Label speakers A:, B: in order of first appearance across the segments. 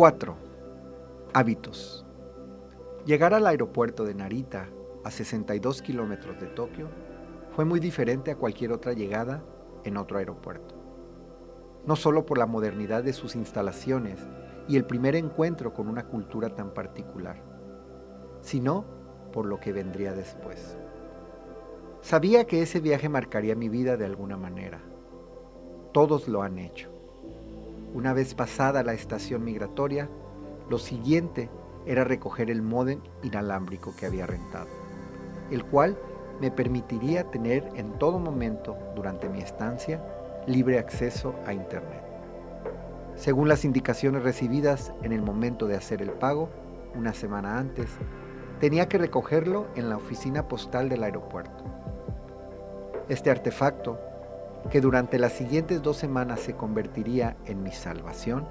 A: 4. Hábitos. Llegar al aeropuerto de Narita, a 62 kilómetros de Tokio, fue muy diferente a cualquier otra llegada en otro aeropuerto. No solo por la modernidad de sus instalaciones y el primer encuentro con una cultura tan particular, sino por lo que vendría después. Sabía que ese viaje marcaría mi vida de alguna manera. Todos lo han hecho. Una vez pasada la estación migratoria, lo siguiente era recoger el módem inalámbrico que había rentado, el cual me permitiría tener en todo momento durante mi estancia libre acceso a Internet. Según las indicaciones recibidas en el momento de hacer el pago, una semana antes, tenía que recogerlo en la oficina postal del aeropuerto. Este artefacto que durante las siguientes dos semanas se convertiría en mi salvación,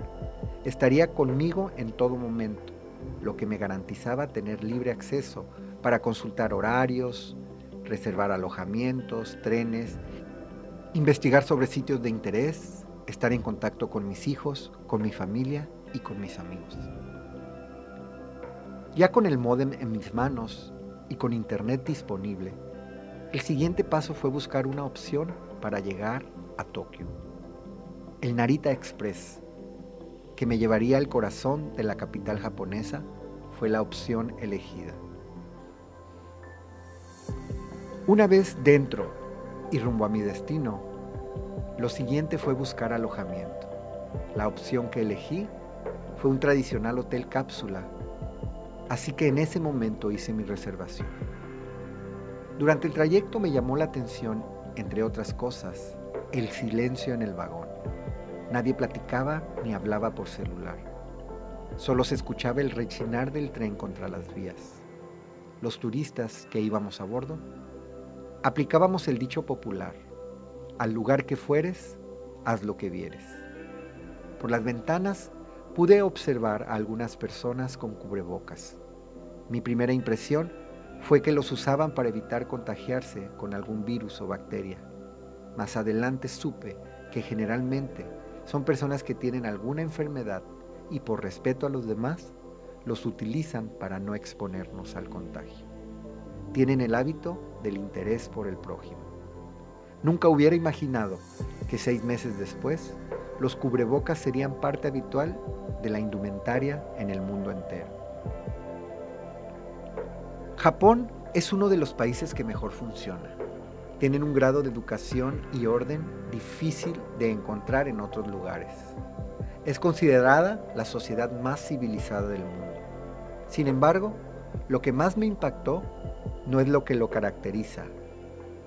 A: estaría conmigo en todo momento, lo que me garantizaba tener libre acceso para consultar horarios, reservar alojamientos, trenes, investigar sobre sitios de interés, estar en contacto con mis hijos, con mi familia y con mis amigos. Ya con el módem en mis manos y con internet disponible, el siguiente paso fue buscar una opción para llegar a Tokio. El Narita Express, que me llevaría al corazón de la capital japonesa, fue la opción elegida. Una vez dentro y rumbo a mi destino, lo siguiente fue buscar alojamiento. La opción que elegí fue un tradicional hotel cápsula, así que en ese momento hice mi reservación. Durante el trayecto me llamó la atención entre otras cosas, el silencio en el vagón. Nadie platicaba ni hablaba por celular. Solo se escuchaba el rechinar del tren contra las vías. Los turistas que íbamos a bordo aplicábamos el dicho popular, al lugar que fueres, haz lo que vieres. Por las ventanas pude observar a algunas personas con cubrebocas. Mi primera impresión fue que los usaban para evitar contagiarse con algún virus o bacteria. Más adelante supe que generalmente son personas que tienen alguna enfermedad y por respeto a los demás los utilizan para no exponernos al contagio. Tienen el hábito del interés por el prójimo. Nunca hubiera imaginado que seis meses después los cubrebocas serían parte habitual de la indumentaria en el mundo entero. Japón es uno de los países que mejor funciona. Tienen un grado de educación y orden difícil de encontrar en otros lugares. Es considerada la sociedad más civilizada del mundo. Sin embargo, lo que más me impactó no es lo que lo caracteriza,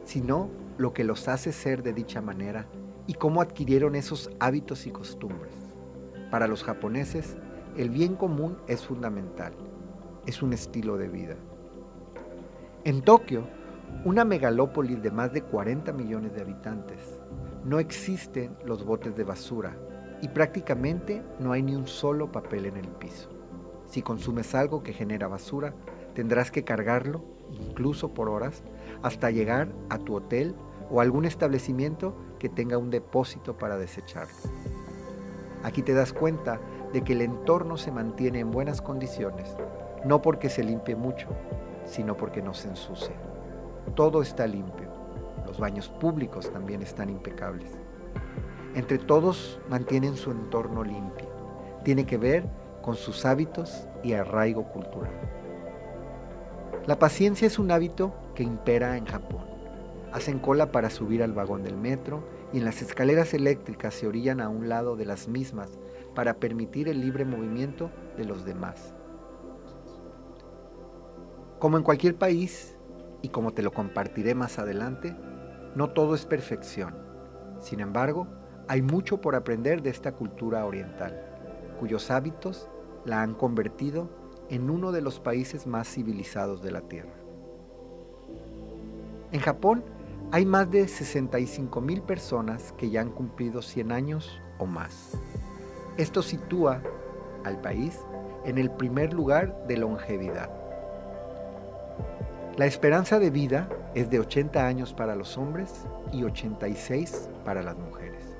A: sino lo que los hace ser de dicha manera y cómo adquirieron esos hábitos y costumbres. Para los japoneses, el bien común es fundamental, es un estilo de vida. En Tokio, una megalópolis de más de 40 millones de habitantes, no existen los botes de basura y prácticamente no hay ni un solo papel en el piso. Si consumes algo que genera basura, tendrás que cargarlo, incluso por horas, hasta llegar a tu hotel o algún establecimiento que tenga un depósito para desecharlo. Aquí te das cuenta de que el entorno se mantiene en buenas condiciones, no porque se limpie mucho, sino porque no se ensucia. Todo está limpio. Los baños públicos también están impecables. Entre todos mantienen su entorno limpio. Tiene que ver con sus hábitos y arraigo cultural. La paciencia es un hábito que impera en Japón. Hacen cola para subir al vagón del metro y en las escaleras eléctricas se orillan a un lado de las mismas para permitir el libre movimiento de los demás. Como en cualquier país, y como te lo compartiré más adelante, no todo es perfección. Sin embargo, hay mucho por aprender de esta cultura oriental, cuyos hábitos la han convertido en uno de los países más civilizados de la Tierra. En Japón hay más de 65 mil personas que ya han cumplido 100 años o más. Esto sitúa al país en el primer lugar de longevidad. La esperanza de vida es de 80 años para los hombres y 86 para las mujeres.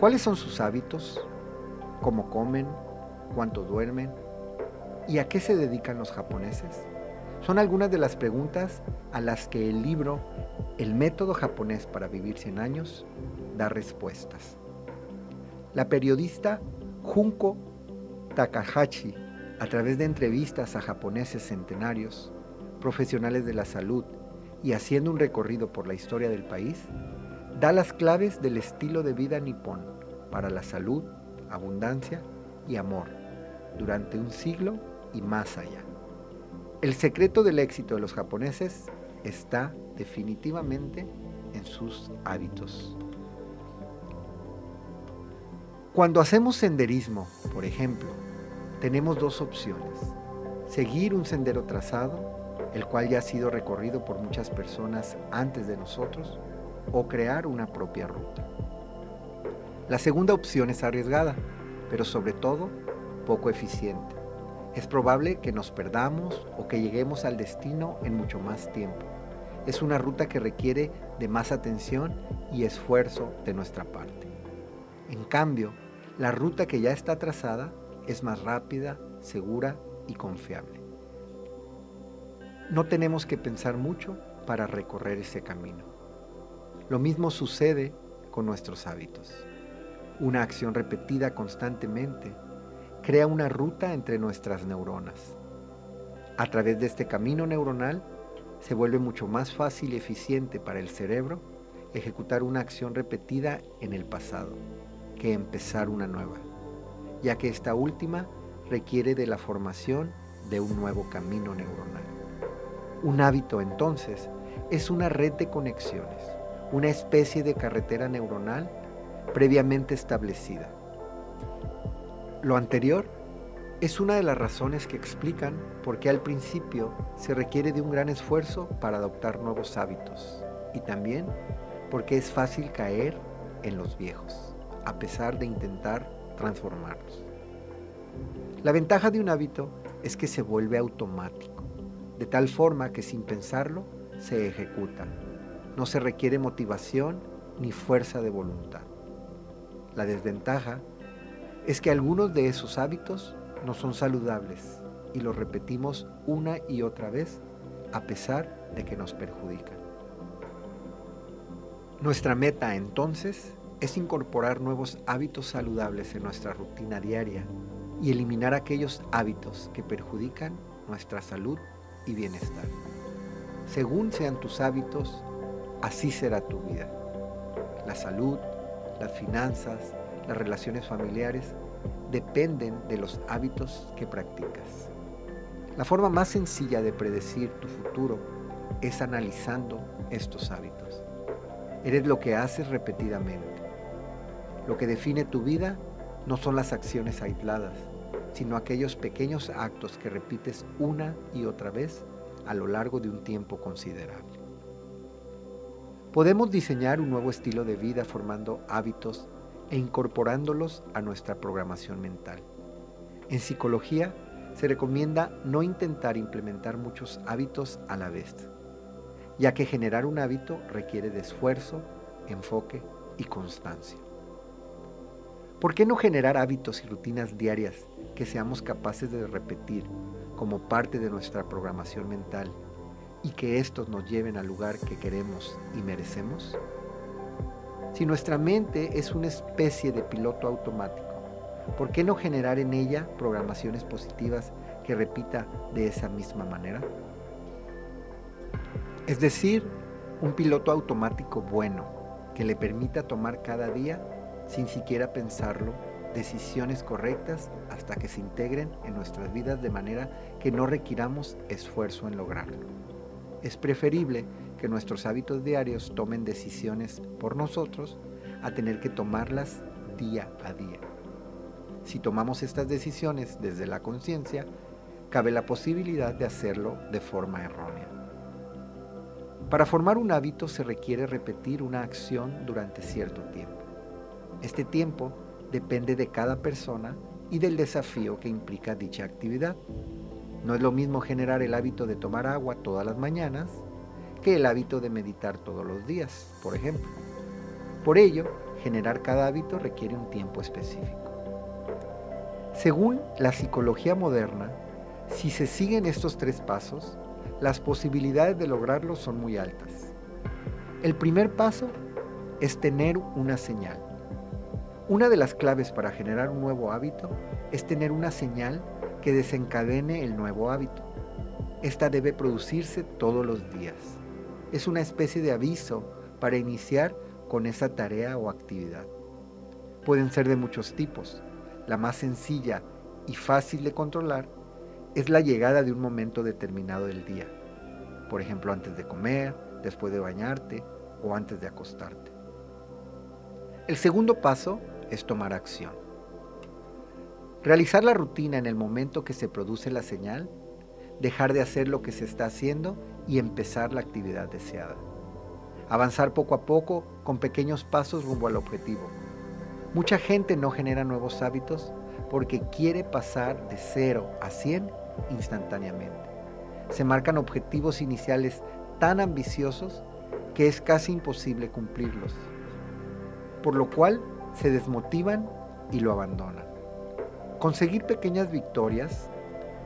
A: ¿Cuáles son sus hábitos? ¿Cómo comen? cuánto duermen y a qué se dedican los japoneses? Son algunas de las preguntas a las que el libro El método japonés para vivir 100 años da respuestas. La periodista Junko Takahashi, a través de entrevistas a japoneses centenarios, profesionales de la salud y haciendo un recorrido por la historia del país, da las claves del estilo de vida nipón para la salud, abundancia y amor durante un siglo y más allá. El secreto del éxito de los japoneses está definitivamente en sus hábitos. Cuando hacemos senderismo, por ejemplo, tenemos dos opciones. Seguir un sendero trazado, el cual ya ha sido recorrido por muchas personas antes de nosotros, o crear una propia ruta. La segunda opción es arriesgada, pero sobre todo poco eficiente. Es probable que nos perdamos o que lleguemos al destino en mucho más tiempo. Es una ruta que requiere de más atención y esfuerzo de nuestra parte. En cambio, la ruta que ya está trazada es más rápida, segura y confiable. No tenemos que pensar mucho para recorrer ese camino. Lo mismo sucede con nuestros hábitos. Una acción repetida constantemente crea una ruta entre nuestras neuronas. A través de este camino neuronal se vuelve mucho más fácil y eficiente para el cerebro ejecutar una acción repetida en el pasado que empezar una nueva, ya que esta última requiere de la formación de un nuevo camino neuronal. Un hábito entonces es una red de conexiones, una especie de carretera neuronal previamente establecida lo anterior es una de las razones que explican por qué al principio se requiere de un gran esfuerzo para adoptar nuevos hábitos y también porque es fácil caer en los viejos, a pesar de intentar transformarlos. La ventaja de un hábito es que se vuelve automático, de tal forma que sin pensarlo se ejecuta. No se requiere motivación ni fuerza de voluntad. La desventaja es que algunos de esos hábitos no son saludables y los repetimos una y otra vez a pesar de que nos perjudican. Nuestra meta entonces es incorporar nuevos hábitos saludables en nuestra rutina diaria y eliminar aquellos hábitos que perjudican nuestra salud y bienestar. Según sean tus hábitos, así será tu vida. La salud, las finanzas, las relaciones familiares dependen de los hábitos que practicas. La forma más sencilla de predecir tu futuro es analizando estos hábitos. Eres lo que haces repetidamente. Lo que define tu vida no son las acciones aisladas, sino aquellos pequeños actos que repites una y otra vez a lo largo de un tiempo considerable. Podemos diseñar un nuevo estilo de vida formando hábitos e incorporándolos a nuestra programación mental. En psicología se recomienda no intentar implementar muchos hábitos a la vez, ya que generar un hábito requiere de esfuerzo, enfoque y constancia. ¿Por qué no generar hábitos y rutinas diarias que seamos capaces de repetir como parte de nuestra programación mental y que estos nos lleven al lugar que queremos y merecemos? Si nuestra mente es una especie de piloto automático, ¿por qué no generar en ella programaciones positivas que repita de esa misma manera? Es decir, un piloto automático bueno que le permita tomar cada día, sin siquiera pensarlo, decisiones correctas hasta que se integren en nuestras vidas de manera que no requiramos esfuerzo en lograrlo. Es preferible que nuestros hábitos diarios tomen decisiones por nosotros a tener que tomarlas día a día. Si tomamos estas decisiones desde la conciencia, cabe la posibilidad de hacerlo de forma errónea. Para formar un hábito se requiere repetir una acción durante cierto tiempo. Este tiempo depende de cada persona y del desafío que implica dicha actividad. No es lo mismo generar el hábito de tomar agua todas las mañanas que el hábito de meditar todos los días, por ejemplo. Por ello, generar cada hábito requiere un tiempo específico. Según la psicología moderna, si se siguen estos tres pasos, las posibilidades de lograrlo son muy altas. El primer paso es tener una señal. Una de las claves para generar un nuevo hábito es tener una señal que desencadene el nuevo hábito. Esta debe producirse todos los días. Es una especie de aviso para iniciar con esa tarea o actividad. Pueden ser de muchos tipos. La más sencilla y fácil de controlar es la llegada de un momento determinado del día. Por ejemplo, antes de comer, después de bañarte o antes de acostarte. El segundo paso es tomar acción. Realizar la rutina en el momento que se produce la señal, dejar de hacer lo que se está haciendo y empezar la actividad deseada. Avanzar poco a poco con pequeños pasos rumbo al objetivo. Mucha gente no genera nuevos hábitos porque quiere pasar de 0 a 100 instantáneamente. Se marcan objetivos iniciales tan ambiciosos que es casi imposible cumplirlos, por lo cual se desmotivan y lo abandonan. Conseguir pequeñas victorias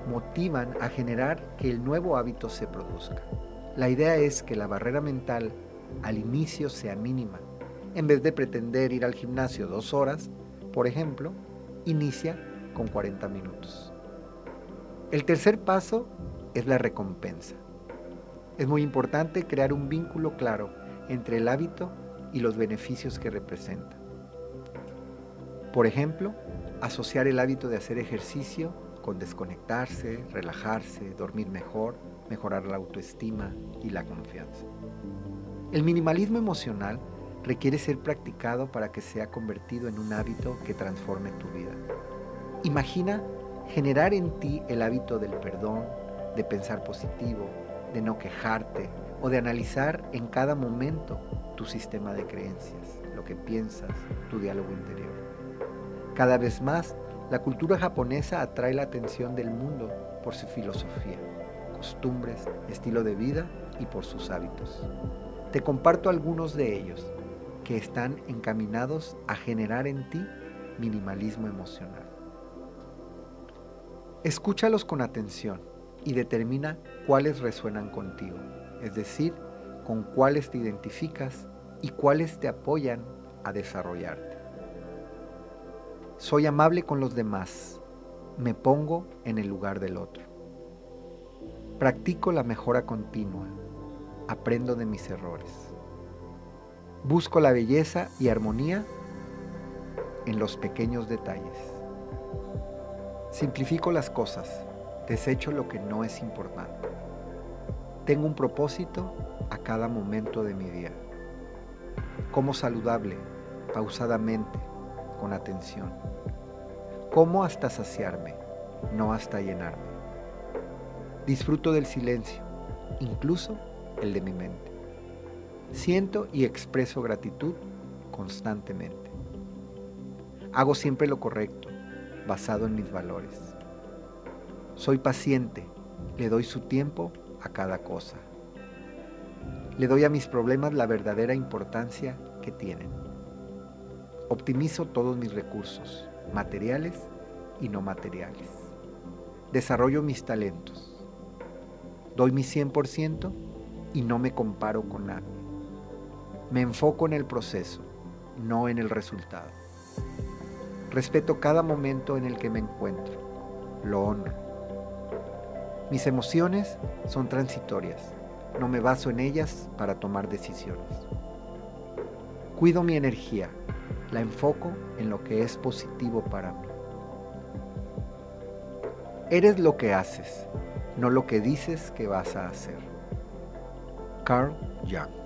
A: motivan a generar que el nuevo hábito se produzca. La idea es que la barrera mental al inicio sea mínima. En vez de pretender ir al gimnasio dos horas, por ejemplo, inicia con 40 minutos. El tercer paso es la recompensa. Es muy importante crear un vínculo claro entre el hábito y los beneficios que representa. Por ejemplo, asociar el hábito de hacer ejercicio con desconectarse, relajarse, dormir mejor, mejorar la autoestima y la confianza. El minimalismo emocional requiere ser practicado para que sea convertido en un hábito que transforme tu vida. Imagina generar en ti el hábito del perdón, de pensar positivo, de no quejarte o de analizar en cada momento tu sistema de creencias, lo que piensas, tu diálogo interior. Cada vez más, la cultura japonesa atrae la atención del mundo por su filosofía, costumbres, estilo de vida y por sus hábitos. Te comparto algunos de ellos que están encaminados a generar en ti minimalismo emocional. Escúchalos con atención y determina cuáles resuenan contigo, es decir, con cuáles te identificas y cuáles te apoyan a desarrollarte. Soy amable con los demás, me pongo en el lugar del otro. Practico la mejora continua, aprendo de mis errores. Busco la belleza y armonía en los pequeños detalles. Simplifico las cosas, desecho lo que no es importante. Tengo un propósito a cada momento de mi día. Como saludable, pausadamente, con atención. Como hasta saciarme, no hasta llenarme. Disfruto del silencio, incluso el de mi mente. Siento y expreso gratitud constantemente. Hago siempre lo correcto, basado en mis valores. Soy paciente, le doy su tiempo a cada cosa. Le doy a mis problemas la verdadera importancia que tienen. Optimizo todos mis recursos, materiales y no materiales. Desarrollo mis talentos. Doy mi 100% y no me comparo con nadie. Me enfoco en el proceso, no en el resultado. Respeto cada momento en el que me encuentro. Lo honro. Mis emociones son transitorias. No me baso en ellas para tomar decisiones. Cuido mi energía. La enfoco en lo que es positivo para mí. Eres lo que haces, no lo que dices que vas a hacer. Carl Jung